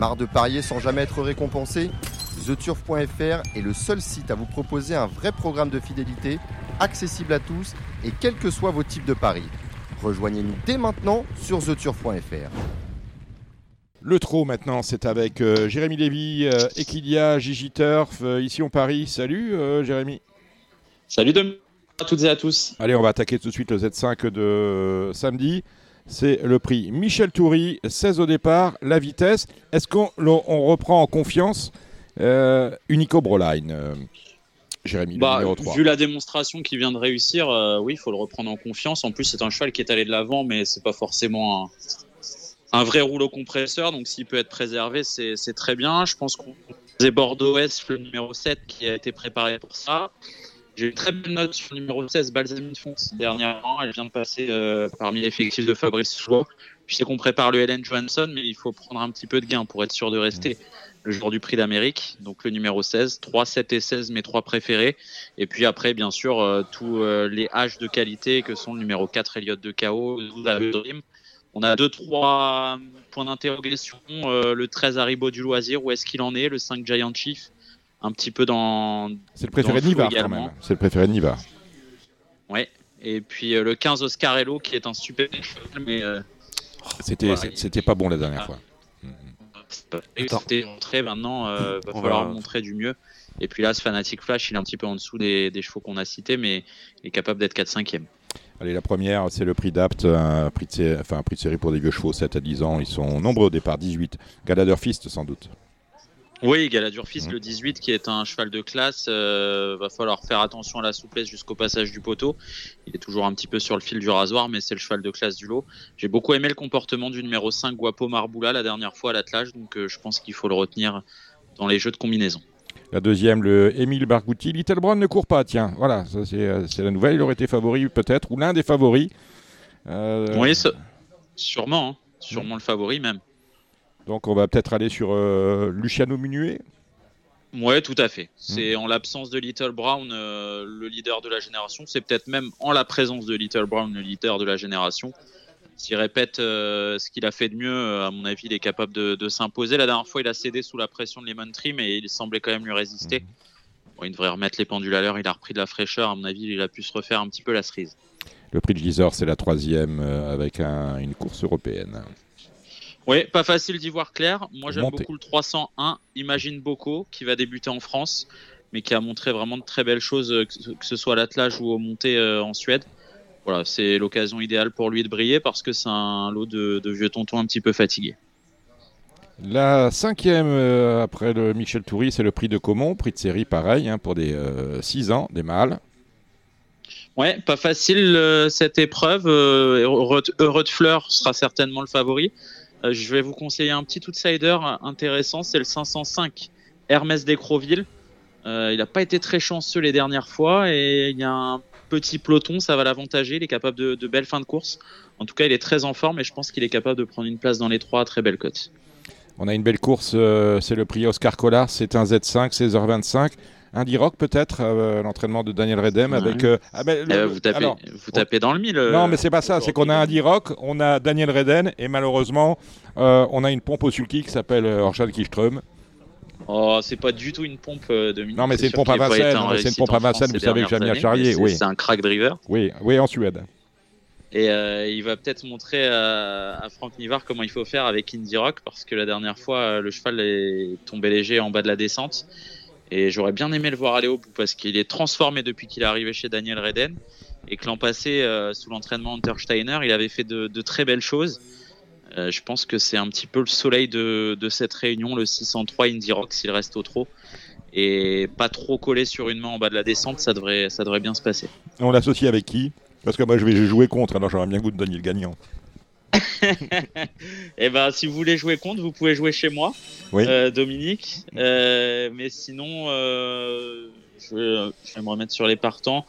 Marre de parier sans jamais être récompensé TheTurf.fr est le seul site à vous proposer un vrai programme de fidélité, accessible à tous et quels que soient vos types de paris. Rejoignez-nous dès maintenant sur TheTurf.fr. Le trot maintenant, c'est avec euh, Jérémy Lévy, euh, Equidia, Gigi Turf, euh, ici en Paris. Salut euh, Jérémy. Salut de... à toutes et à tous. Allez, on va attaquer tout de suite le Z5 de samedi. C'est le prix Michel Toury, 16 au départ, la vitesse. Est-ce qu'on on reprend en confiance euh, Unico Broline euh, Jérémy, le Bah, numéro 3. vu la démonstration qu'il vient de réussir, euh, oui, il faut le reprendre en confiance. En plus, c'est un cheval qui est allé de l'avant, mais c'est pas forcément un, un vrai rouleau compresseur. Donc, s'il peut être préservé, c'est c'est très bien. Je pense qu'on faisait Bordeaux-Est, le numéro 7, qui a été préparé pour ça. J'ai une très belle note sur le numéro 16, Balsamine Fonce, dernièrement. Elle vient de passer euh, parmi l'effectif de Fabrice. Je sais qu'on prépare le Helen Johansson, mais il faut prendre un petit peu de gain pour être sûr de rester le jour du prix d'Amérique. Donc le numéro 16, 3, 7 et 16, mes trois préférés. Et puis après, bien sûr, euh, tous euh, les H de qualité que sont le numéro 4, Elliott de KO, 12, Aveu Dream. On a deux, trois points d'interrogation. Euh, le 13, Haribo du loisir, où est-ce qu'il en est Le 5, Giant Chief, un petit peu dans. C'est le préféré de Nivar quand même. C'est le préféré de Nivar. Ouais. Et puis euh, le 15, Oscarello, qui est un super cheval, mais euh, C'était pas bon la dernière fois. c'était montré. Maintenant, euh, va On falloir va- montrer du mieux. Et puis là, ce Fanatic Flash, il est un petit peu en dessous des, des chevaux qu'on a cités, mais il est capable d'être 4-5e. Allez, la première, c'est le prix d'Apt, un prix de, sé- enfin, un prix de série pour des vieux chevaux, 7 à 10 ans. Ils sont nombreux au départ, 18. Galader Fist, sans doute. Oui, Galadur Fils, Mhm. le 18, qui est un cheval de classe. euh, va falloir faire attention à la souplesse jusqu'au passage du poteau. Il est toujours un petit peu sur le fil du rasoir, mais c'est le cheval de classe du lot. J'ai beaucoup aimé le comportement du numéro 5, Guapo Marboula, la dernière fois à l'attelage, donc euh, je pense qu'il faut le retenir dans les jeux de combinaison. La deuxième, le Émile Bargouti. Little Brown ne court pas, tiens. Voilà, ça, c'est euh, c'est la nouvelle. Il aurait été favori peut-être, ou l'un des favoris. Euh, Oui, sûrement, hein. sûrement le favori même. Donc on va peut-être aller sur euh, Luciano Munuet. Ouais, tout à fait. C'est en l'absence de Little Brown euh, le leader de la génération. C'est peut-être même en la présence de Little Brown le leader de la génération. S'il répète euh, ce qu'il a fait de mieux, à mon avis, il est capable de, de s'imposer. La dernière fois, il a cédé sous la pression de Lemon Tree, mais il semblait quand même lui résister. Bon, il devrait remettre les pendules à l'heure. Il a repris de la fraîcheur. À mon avis, il a pu se refaire un petit peu la cerise. Le prix de Gisors, c'est la troisième euh, avec un- une course européenne. Oui, pas facile d'y voir clair. Moi, j'aime beaucoup le 301 Imagine Boko qui va débuter en France, mais qui a montré vraiment de très belles choses, euh, que ce- soit à l'attelage ou au monté euh, en Suède. Voilà, c'est l'occasion idéale pour lui de briller parce que c'est un lot de, de vieux tontons un petit peu fatigués. La cinquième, euh, après le Michel Toury, c'est le prix de Comont. Prix de série, pareil, hein, pour des 6 ans, des mâles. Ouais, pas facile euh, cette épreuve. Heureux Heureux de Fleur sera certainement le favori. Euh, je vais vous conseiller un petit outsider intéressant, c'est le 505 Hermès d'Ecroville. Euh, il n'a pas été très chanceux les dernières fois et il y a un petit peloton, ça va l'avantager. Il est capable de, de belles fins de course. En tout cas, il est très en forme et je pense qu'il est capable de prendre une place dans les trois à très belle cote. On a une belle course, euh, c'est le prix Oscar Collard, c'est un Z5, 16h25. Un D-Rock peut-être, euh, l'entraînement de Daniel Redem Ouais. avec... euh, ah ben, le- ben, vous, tapez, alors, vous tapez dans le mille. non euh, mais c'est pas ça, c'est qu'on a un D-Rock, on a Daniel Reden et malheureusement euh, on a une pompe au sulky qui s'appelle euh, Orchard Kiström. Oh, c'est pas du tout une pompe euh, de Non, mais c'est une pompe à Vincennes, c'est une pompe à Vincennes, vous savez que j'aime bien charrier, oui. C'est un crack driver. Oui, oui en Suède. Et euh, il va peut-être montrer à, à Franck Nivard comment il faut faire avec Indie Rock parce que la dernière fois, euh, le cheval est tombé léger en bas de la descente. Et j'aurais bien aimé le voir aller au bout parce qu'il est transformé depuis qu'il est arrivé chez Daniel Reden. Et que l'an passé, euh, sous l'entraînement Hunter Steiner, il avait fait de, très belles choses. Euh, je pense que c'est un petit peu le soleil de, cette réunion, le 603 Indie Rock, s'il reste au trot. Et pas trop collé sur une main en bas de la descente, ça devrait, ça devrait bien se passer. On l'associe avec qui? Parce que moi je vais jouer contre, alors j'aurais bien goût de Daniel Gagnant. Eh ben, si vous voulez jouer contre, vous pouvez jouer chez moi, Oui. euh, Dominique. Euh, mais sinon, euh, je, vais, je vais me remettre sur les partants.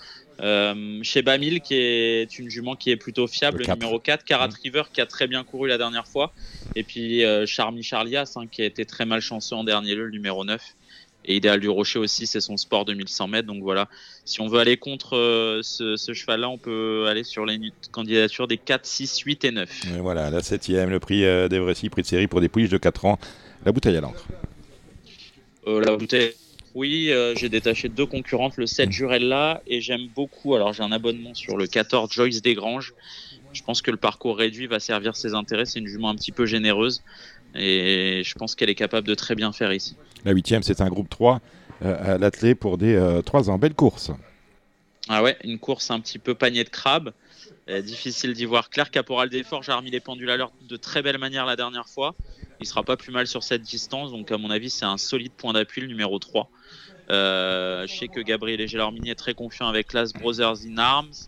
Chez Bamil, qui est une jument qui est plutôt fiable, Le numéro 4, Karat Mhm. River, qui a très bien couru la dernière fois. Et puis Charmy Charlias, hein, qui a été très malchanceux en dernier lieu, le numéro 9. Et Idéal du Rocher aussi, c'est son sport de 1100 mètres. Donc voilà, si on veut aller contre euh, ce, ce cheval-là, on peut aller sur les candidatures des 4, 6, 8 et 9. Et voilà, la septième, le prix euh, d'Evrecy, prix de série pour des pouliches de 4 ans La bouteille à l'encre. la bouteille oui, euh, j'ai détaché deux concurrentes, le 7 mm. Jurella et j'aime beaucoup. Alors j'ai un abonnement sur le 14 Joyce Desgranges. Je pense que le parcours réduit va servir ses intérêts. C'est une jument un petit peu généreuse et je pense qu'elle est capable de très bien faire ici. La huitième, c'est un groupe 3 euh, à l'athlé pour des euh, 3 ans. Belle course. Ah ouais, une course un petit peu panier de crabe. Euh, difficile d'y voir clair. Caporal des Forges a remis les pendules à l'heure de très belle manière la dernière fois. Il sera pas plus mal sur cette distance. Donc à mon avis, c'est un solide point d'appui, le numéro 3. Euh, je sais que Gabriel Gelormini est très confiant avec Las Brothers in Arms.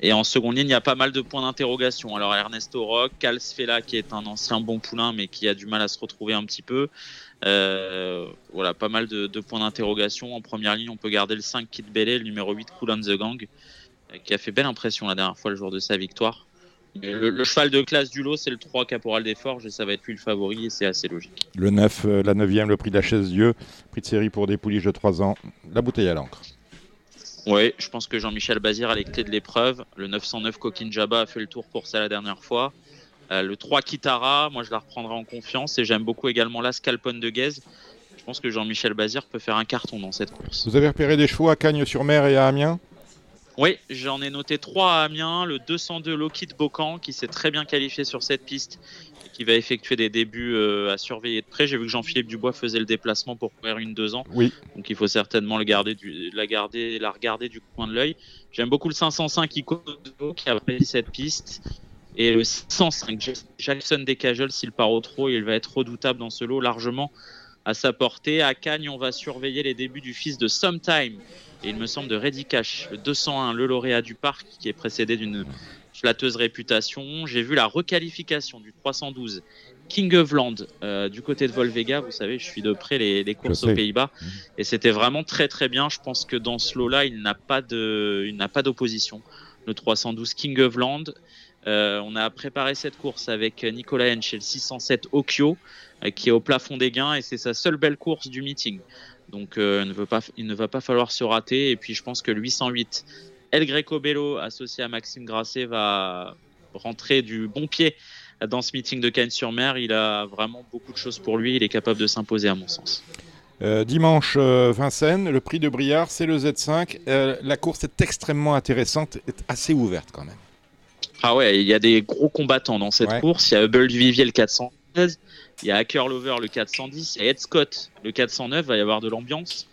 Et en seconde ligne, il y a pas mal de points d'interrogation. Alors Ernesto Rock, Cal Sfela qui est un ancien bon poulain mais qui a du mal à se retrouver un petit peu. Euh, voilà, pas mal de, points d'interrogation. En première ligne, on peut garder le 5 Kid Bellet, le numéro 8 Cool the Gang, qui a fait belle impression la dernière fois le jour de sa victoire. Le, cheval de classe du lot, c'est le 3 Caporal des Forges et ça va être lui le favori et c'est assez logique. Le 9, euh, la 9e, le prix de la chaise Dieu, prix de série pour des pouliches de 3 ans, la bouteille à l'encre. Oui, je pense que Jean-Michel Bazir a les clés de l'épreuve. Le 909 Coquin Jabba a fait le tour pour ça la dernière fois. Euh, le 3 Kitara, moi je la reprendrai en confiance et j'aime beaucoup également la Scalpone de Guez. Je pense que Jean-Michel Bazir peut faire un carton dans cette course. Vous avez repéré des chevaux à Cagnes-sur-Mer et à Amiens? Oui, j'en ai noté trois à Amiens. Le 202 Lockheed Bocan qui s'est très bien qualifié sur cette piste qui va effectuer des débuts euh, à surveiller de près. J'ai vu que Jean-Philippe Dubois faisait le déplacement pour courir une deux ans. Oui. Donc il faut certainement le garder du, la, garder, la regarder du coin de l'œil. J'aime beaucoup le 505 Ico qui a apprécié cette piste. Et le 105 Jackson Decajol, s'il part au trop, il va être redoutable dans ce lot largement à sa portée. À Cagnes, on va surveiller les débuts du fils de Sometime et il me semble de Reddy Cash, le 201, le lauréat du parc, qui est précédé d'une flatteuse réputation. J'ai vu la requalification du 312 King of Land euh, du côté de Volvega. Vous savez, je suis de près les, courses aux Pays-Bas mmh. et c'était vraiment très très bien. Je pense que dans ce lot-là, il n'a pas de, il n'a pas d'opposition. Le 312 King of Land. Euh, on a préparé cette course avec Nicolas Hench et le 607 Okio, euh, qui est au plafond des gains et c'est sa seule belle course du meeting. Donc euh, il, ne veut pas, il ne va pas falloir se rater. Et puis je pense que le 808 El Greco Bello, associé à Maxime Grasset, va rentrer du bon pied dans ce meeting de Cannes-sur-Mer. Il a vraiment beaucoup de choses pour lui. Il est capable de s'imposer, à mon sens. Euh, dimanche, euh, Vincennes, le prix de Briard, c'est le Z5. la course est extrêmement intéressante, est assez ouverte quand même. Ah ouais, il y a des gros combattants dans cette course. Il y a Hubble du Vivier le 416, il y a Hacker Lover le 410, il y a Ed Scott le 409, il va y avoir de l'ambiance.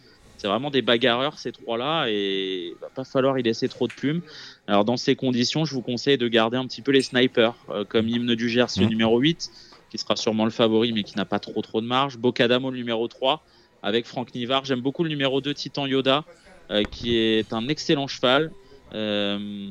C'est vraiment des bagarreurs ces trois-là et il va pas falloir y laisser trop de plumes. Alors dans ces conditions, je vous conseille de garder un petit peu les snipers, euh, comme Hymne du Gers le mmh. numéro 8, qui sera sûrement le favori mais qui n'a pas trop trop de marge. Bocadamo le numéro 3 avec Franck Nivard. J'aime beaucoup le numéro 2 Titan Yoda, euh, qui est un excellent cheval. Euh,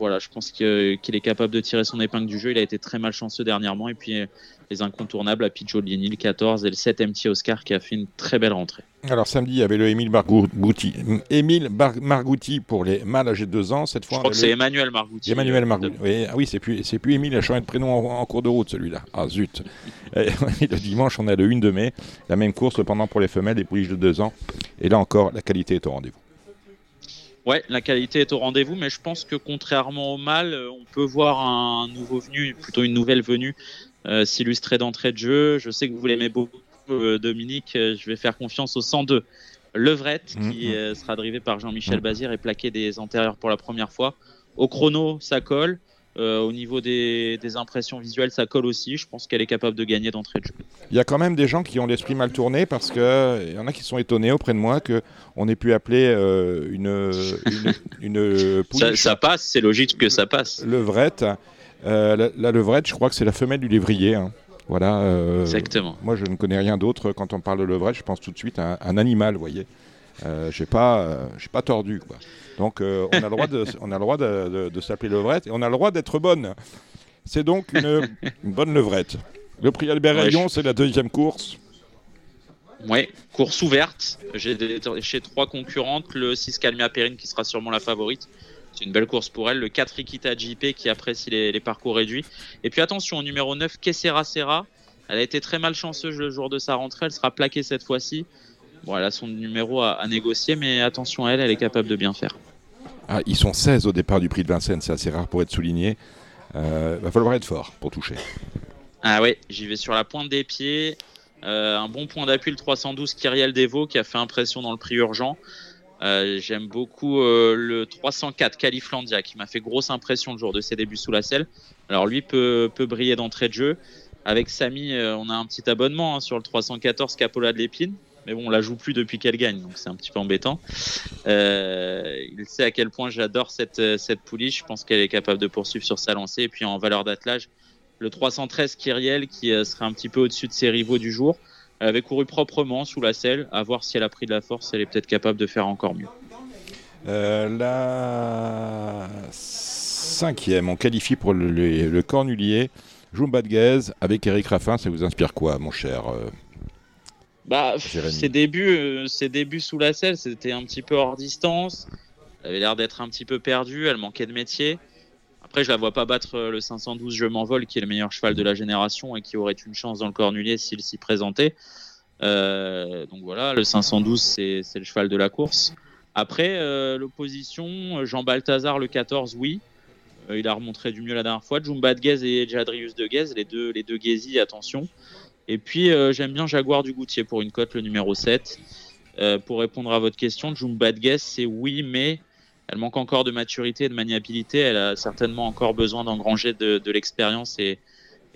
voilà, je pense qu'il est capable de tirer son épingle du jeu. Il a été très malchanceux dernièrement. Et puis les incontournables à Picciolini, le 14 et le 7 MT Oscar qui a fait une très belle rentrée. Alors samedi, il y avait le Émile Margouti, Émile Margouti pour les mâles âgés de 2 ans. Cette fois, je crois que c'est Emmanuel Margouti. Emmanuel euh, Margouti. Oui, ah oui c'est plus, c'est plus Émile, il a changé de prénom en, cours de route celui-là. Ah zut. le dimanche, on a le 1 de mai, la même course cependant pour les femelles, les pouliches de 2 ans. Et là encore, la qualité est au rendez-vous. Ouais, la qualité est au rendez-vous, mais je pense que contrairement au mâle, euh, on peut voir un nouveau venu, plutôt une nouvelle venue, euh, s'illustrer d'entrée de jeu. Je sais que vous l'aimez beaucoup, euh, Dominique. Je vais faire confiance au 102. Levrette, mm, qui mm. sera drivé par Jean-Michel mm. Bazir et plaqué des antérieurs pour la première fois. Au chrono, ça colle. Au niveau des, impressions visuelles, ça colle aussi. Je pense qu'elle est capable de gagner d'entrée de jeu. Il y a quand même des gens qui ont l'esprit mal tourné parce qu'il y en a qui sont étonnés auprès de moi qu'on ait pu appeler une, une, ça, ça, passe, c'est logique que ça passe. Levrette. Euh, la, levrette, je crois que c'est la femelle du lévrier. Hein. Voilà. Euh, Exactement. Moi, je ne connais rien d'autre. Quand on parle de levrette, je pense tout de suite à un, animal, vous voyez. Euh, j'ai pas, euh, pas tordu. Quoi. Donc, on a le droit de, on a le droit de, s'appeler levrette et on a le droit d'être bonne. C'est donc une, bonne levrette. Le prix Albert Rayon, c'est la deuxième course. Oui, course ouverte. J'ai chez trois concurrentes. Le 6 Calmia Perrine qui sera sûrement la favorite. C'est une belle course pour elle. Le 4 Rikita JP qui apprécie les, parcours réduits. Et puis attention, au numéro 9, Kessera Serra. Elle a été très malchanceuse le jour de sa rentrée. Elle sera plaquée cette fois-ci. Bon, elle a son numéro à, négocier, mais attention à elle, elle est capable de bien faire. Ah, ils sont 16 au départ du prix de Vincennes, c'est assez rare pour être souligné. Il euh, va falloir être fort pour toucher. Ah ouais, j'y vais sur la pointe des pieds. Euh, un bon point d'appui, le 312 Kyriel Devo, qui a fait impression dans le prix urgent. Euh, j'aime beaucoup euh, le 304 Califlandia, qui m'a fait grosse impression le jour de ses débuts sous la selle. Alors lui peut, peut briller d'entrée de jeu. Avec Samy, on a un petit abonnement hein, sur le 314 Capola de l'Épine. Mais bon, on la joue plus depuis qu'elle gagne, donc c'est un petit peu embêtant. il sait à quel point j'adore cette, cette pouliche. Je pense qu'elle est capable de poursuivre sur sa lancée. Et puis en valeur d'attelage, le 313 Kyriel qui euh, serait un petit peu au-dessus de ses rivaux du jour. Elle avait couru proprement sous la selle, à voir si elle a pris de la force, elle est peut-être capable de faire encore mieux. Euh, la cinquième, on qualifie pour le, le, cornulier. Jumba de avec Eric Raffin, ça vous inspire quoi, mon cher euh, bah, ses débuts, ses débuts sous la selle, c'était un petit peu hors distance. Elle avait l'air d'être un petit peu perdue, elle manquait de métier. Après, je la vois pas battre euh, le 512 Je m'envole, qui est le meilleur cheval de la génération et qui aurait une chance dans le cornulier s'il s'y présentait. Euh, donc voilà, le 512, c'est le cheval de la course. Après, euh, l'opposition, Jean Balthazar, le 14, oui. il a remontré du mieux la dernière fois. Jumba de Guez et Jadrius de Guez, les deux, les deux attention. Et puis, j'aime bien Jaguar du Goutier pour une cote, le numéro 7. pour répondre à votre question, Jumba de Guez, c'est oui, mais elle manque encore de maturité et de maniabilité. Elle a certainement encore besoin d'engranger de, l'expérience et,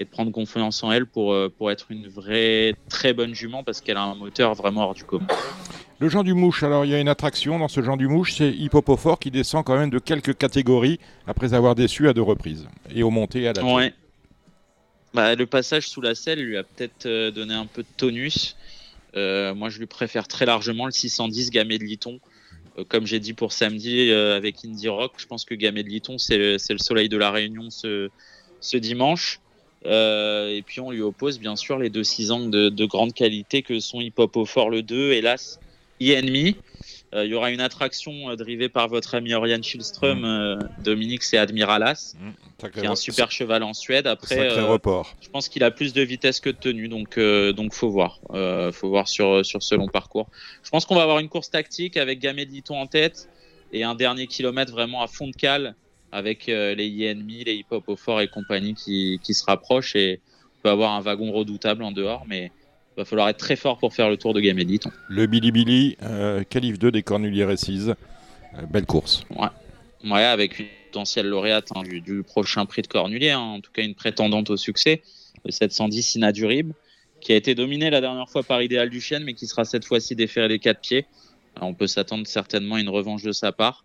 de prendre confiance en elle pour, euh, pour être une vraie très bonne jument parce qu'elle a un moteur vraiment hors du commun. Le Jean du Mouche, alors il y a une attraction dans ce Jean du Mouche, c'est Hippopofort qui descend quand même de quelques catégories après avoir déçu à deux reprises et au monté à la ouais. Bah, le passage sous la selle lui a peut-être euh, donné un peu de tonus. Euh, moi, je lui préfère très largement le 610 Gamay de Liton. Euh, comme j'ai dit pour samedi avec Indie Rock, je pense que Gamay de Liton, c'est le, le, soleil de la Réunion ce, dimanche. Et puis on lui oppose bien sûr les deux 6 ans de, de, grande qualité que sont Hip Hop au Fort le 2, hélas, Enemy. Euh, il y aura une attraction euh, drivée par votre ami Oriane Schilström, mm. euh, Dominique, c'est Admiralas, mmh, qui est un super cheval en Suède. Après, report. je pense qu'il a plus de vitesse que de tenue, donc donc faut voir, faut voir sur sur ce long parcours. Je pense qu'on va avoir une course tactique avec Gamay Liton en tête et un dernier kilomètre vraiment à fond de cale avec les ennemis, les hip hop au fort et compagnie qui, qui se rapprochent et on peut avoir un wagon redoutable en dehors, mais va falloir être très fort pour faire le tour de Gamédit. Le Billy Billy, euh, 2 des Cornuliers Récise. Euh, belle course. Ouais. ouais, avec une potentielle lauréate hein, du, prochain prix de Cornulier, hein. en tout cas une prétendante au succès, le 710 Inadurible, qui a été dominé la dernière fois par Idéal du Chien, mais qui sera cette fois-ci déféré des quatre pieds. on peut s'attendre certainement à une revanche de sa part.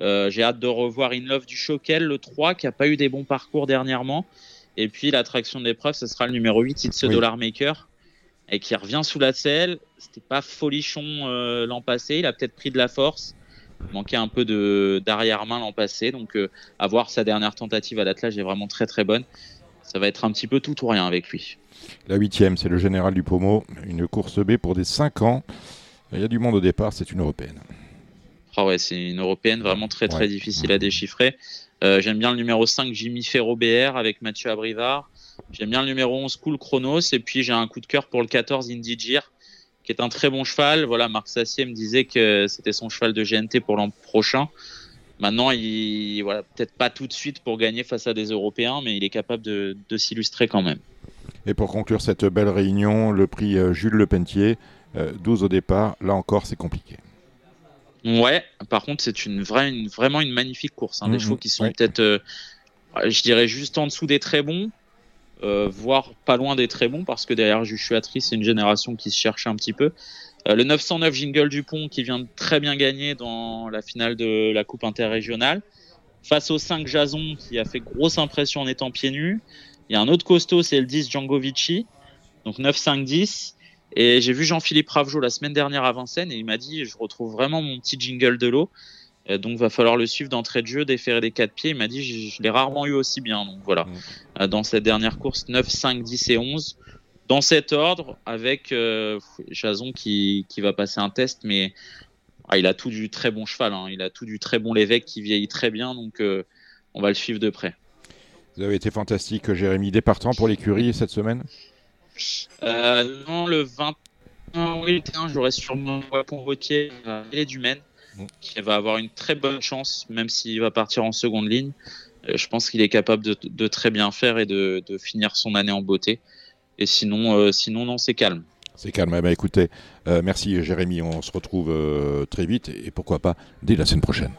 Euh, j'ai hâte de revoir In Love du Choquel, le 3, qui n'a pas eu des bons parcours dernièrement. Et puis l'attraction de l'épreuve, ce sera le numéro 8, It's a Dollar Maker, et qui revient sous la selle. C'était pas folichon euh, l'an passé. Il a peut-être pris de la force. Il manquait un peu de d'arrière-main l'an passé. Donc, euh, à voir sa dernière tentative à l'attelage est vraiment très très bonne. Ça va être un petit peu tout ou rien avec lui. La huitième, c'est le général du Pomo. Une course B pour des 5 ans. Il y a du monde au départ, c'est une européenne. Ah ouais, c'est une européenne vraiment très très difficile à déchiffrer. Euh, j'aime bien le numéro 5, Jimmy Ferro BR avec Mathieu Abrivard. J'aime bien le numéro 11 Cool Chronos et puis j'ai un coup de cœur pour le 14 Indigir qui est un très bon cheval. Voilà, Marc Sassier me disait que c'était son cheval de GNT pour l'an prochain. Maintenant, il voilà, peut-être pas tout de suite pour gagner face à des Européens, mais il est capable de, s'illustrer quand même. Et pour conclure cette belle réunion, le prix euh, Jules Lepentier, 12 euh, au départ, là encore c'est compliqué. Ouais, par contre c'est une vraie, une, vraiment une magnifique course. Hein. des mmh, chevaux qui sont peut-être, euh, je dirais juste en dessous des très bons, euh, voire pas loin des très bons, parce que derrière Jushuatri, c'est une génération qui se cherche un petit peu. Euh, le 909 Jingle Dupont qui vient de très bien gagner dans la finale de la Coupe interrégionale. Face au 5 Jason qui a fait grosse impression en étant pieds nus. Il y a un autre costaud, c'est le 10 Django Vici. Donc 9-5-10. Et j'ai vu Jean-Philippe Ravjo la semaine dernière à Vincennes et il m'a dit je retrouve vraiment mon petit jingle de l'eau. Euh, donc va falloir le suivre d'entrée de jeu, déférer des quatre pieds. Il m'a dit je, l'ai rarement eu aussi bien. Donc voilà, euh, dans cette dernière course, 9, 5, 10 et 11. Dans cet ordre, avec euh, Jason qui, qui, va passer un test, mais ah, il a tout du très bon cheval. Hein. Il a tout du très bon l'évêque qui vieillit très bien. Donc on va le suivre de près. Vous avez été fantastique, Jérémy. Départant pour l'écurie cette semaine? Non, le 21 oui, j'aurais sûrement pour Vautier et du Maine qui va avoir une très bonne chance, même s'il va partir en seconde ligne. je pense qu'il est capable de, très bien faire et de, finir son année en beauté. Et sinon, sinon non, c'est calme. C'est calme. Eh ben, écoutez, merci Jérémy. On se retrouve très vite et pourquoi pas dès la semaine prochaine.